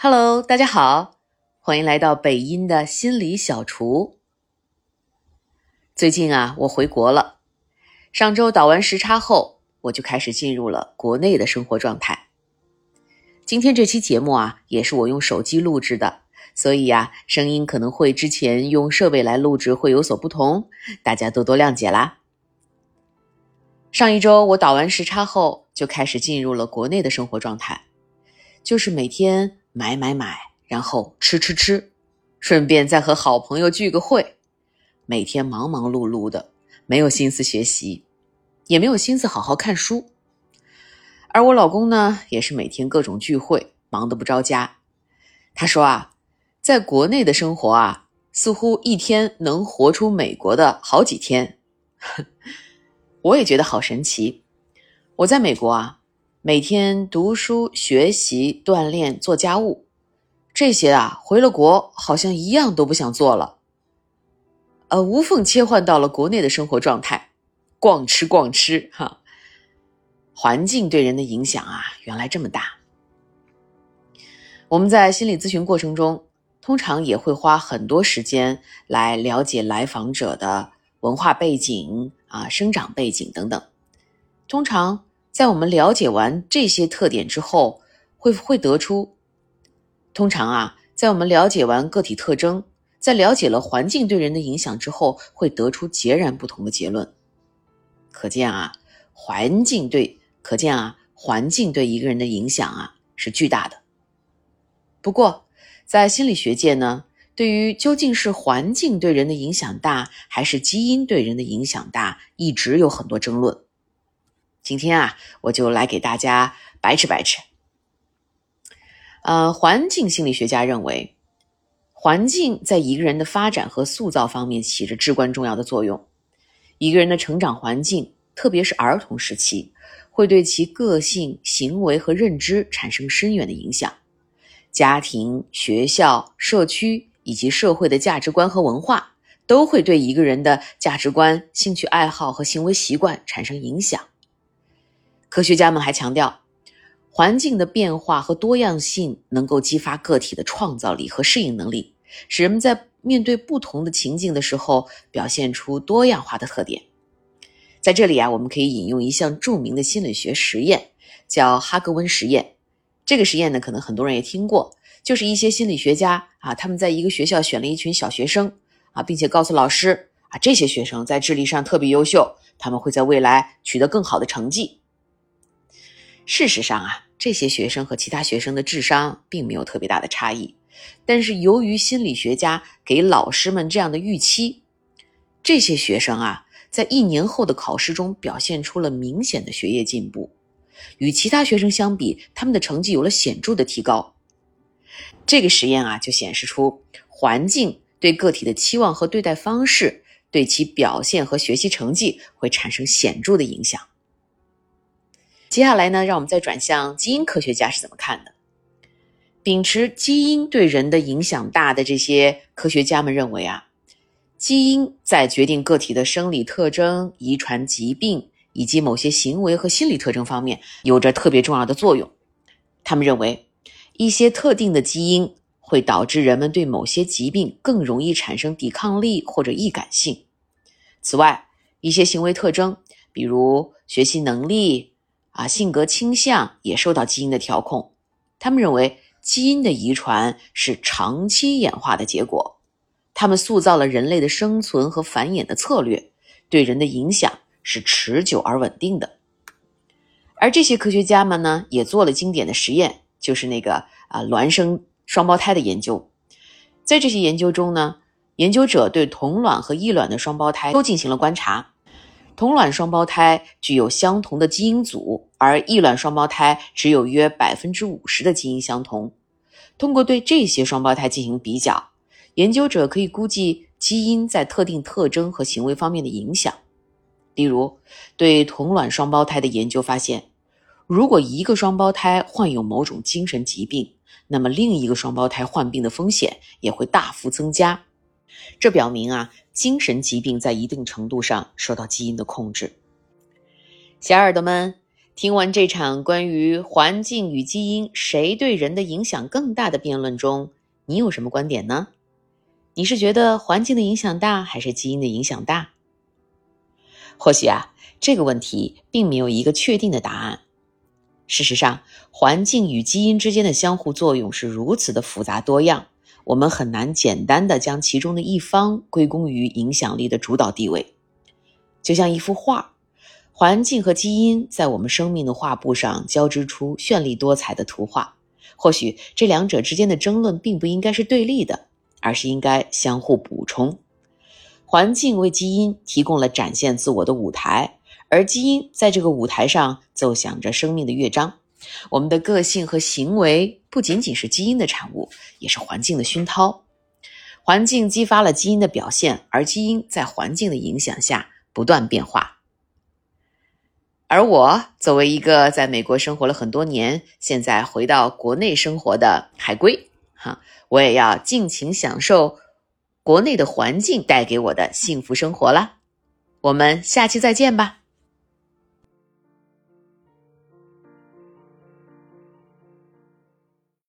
Hello，大家好，欢迎来到北音的心理小厨。最近啊，我回国了。上周倒完时差后，我就开始进入了国内的生活状态。今天这期节目啊，也是我用手机录制的，所以啊，声音可能会之前用设备来录制会有所不同，大家多多谅解啦。上一周我倒完时差后，就开始进入了国内的生活状态，就是每天。买买买，然后吃吃吃，顺便再和好朋友聚个会。每天忙忙碌碌的，没有心思学习，也没有心思好好看书。而我老公呢，也是每天各种聚会，忙得不着家。他说啊，在国内的生活啊，似乎一天能活出美国的好几天。我也觉得好神奇。我在美国啊。每天读书、学习、锻炼、做家务，这些啊，回了国好像一样都不想做了。呃，无缝切换到了国内的生活状态，逛吃逛吃哈。环境对人的影响啊，原来这么大。我们在心理咨询过程中，通常也会花很多时间来了解来访者的文化背景啊、生长背景等等，通常。在我们了解完这些特点之后，会会得出，通常啊，在我们了解完个体特征，在了解了环境对人的影响之后，会得出截然不同的结论。可见啊，环境对，可见啊，环境对一个人的影响啊是巨大的。不过，在心理学界呢，对于究竟是环境对人的影响大，还是基因对人的影响大，一直有很多争论。今天啊，我就来给大家白吃白吃。呃，环境心理学家认为，环境在一个人的发展和塑造方面起着至关重要的作用。一个人的成长环境，特别是儿童时期，会对其个性、行为和认知产生深远的影响。家庭、学校、社区以及社会的价值观和文化，都会对一个人的价值观、兴趣爱好和行为习惯产生影响。科学家们还强调，环境的变化和多样性能够激发个体的创造力和适应能力，使人们在面对不同的情境的时候表现出多样化的特点。在这里啊，我们可以引用一项著名的心理学实验，叫哈格温实验。这个实验呢，可能很多人也听过，就是一些心理学家啊，他们在一个学校选了一群小学生啊，并且告诉老师啊，这些学生在智力上特别优秀，他们会在未来取得更好的成绩。事实上啊，这些学生和其他学生的智商并没有特别大的差异，但是由于心理学家给老师们这样的预期，这些学生啊，在一年后的考试中表现出了明显的学业进步，与其他学生相比，他们的成绩有了显著的提高。这个实验啊，就显示出环境对个体的期望和对待方式，对其表现和学习成绩会产生显著的影响。接下来呢，让我们再转向基因科学家是怎么看的。秉持基因对人的影响大的这些科学家们认为啊，基因在决定个体的生理特征、遗传疾病以及某些行为和心理特征方面有着特别重要的作用。他们认为，一些特定的基因会导致人们对某些疾病更容易产生抵抗力或者易感性。此外，一些行为特征，比如学习能力。啊，性格倾向也受到基因的调控。他们认为，基因的遗传是长期演化的结果，他们塑造了人类的生存和繁衍的策略，对人的影响是持久而稳定的。而这些科学家们呢，也做了经典的实验，就是那个啊孪生双胞胎的研究。在这些研究中呢，研究者对同卵和异卵的双胞胎都进行了观察。同卵双胞胎具有相同的基因组，而异卵双胞胎只有约百分之五十的基因相同。通过对这些双胞胎进行比较，研究者可以估计基因在特定特征和行为方面的影响。例如，对同卵双胞胎的研究发现，如果一个双胞胎患有某种精神疾病，那么另一个双胞胎患病的风险也会大幅增加。这表明啊。精神疾病在一定程度上受到基因的控制。小耳朵们，听完这场关于环境与基因谁对人的影响更大的辩论中，你有什么观点呢？你是觉得环境的影响大，还是基因的影响大？或许啊，这个问题并没有一个确定的答案。事实上，环境与基因之间的相互作用是如此的复杂多样，我们很难简单的将其中的一方归功于影响力的主导地位。就像一幅画。环境和基因在我们生命的画布上交织出绚丽多彩的图画。或许这两者之间的争论并不应该是对立的，而是应该相互补充。环境为基因提供了展现自我的舞台，而基因在这个舞台上奏响着生命的乐章。我们的个性和行为不仅仅是基因的产物，也是环境的熏陶。环境激发了基因的表现，而基因在环境的影响下不断变化。而我作为一个在美国生活了很多年，现在回到国内生活的海归，哈，我也要尽情享受国内的环境带给我的幸福生活了。我们下期再见吧。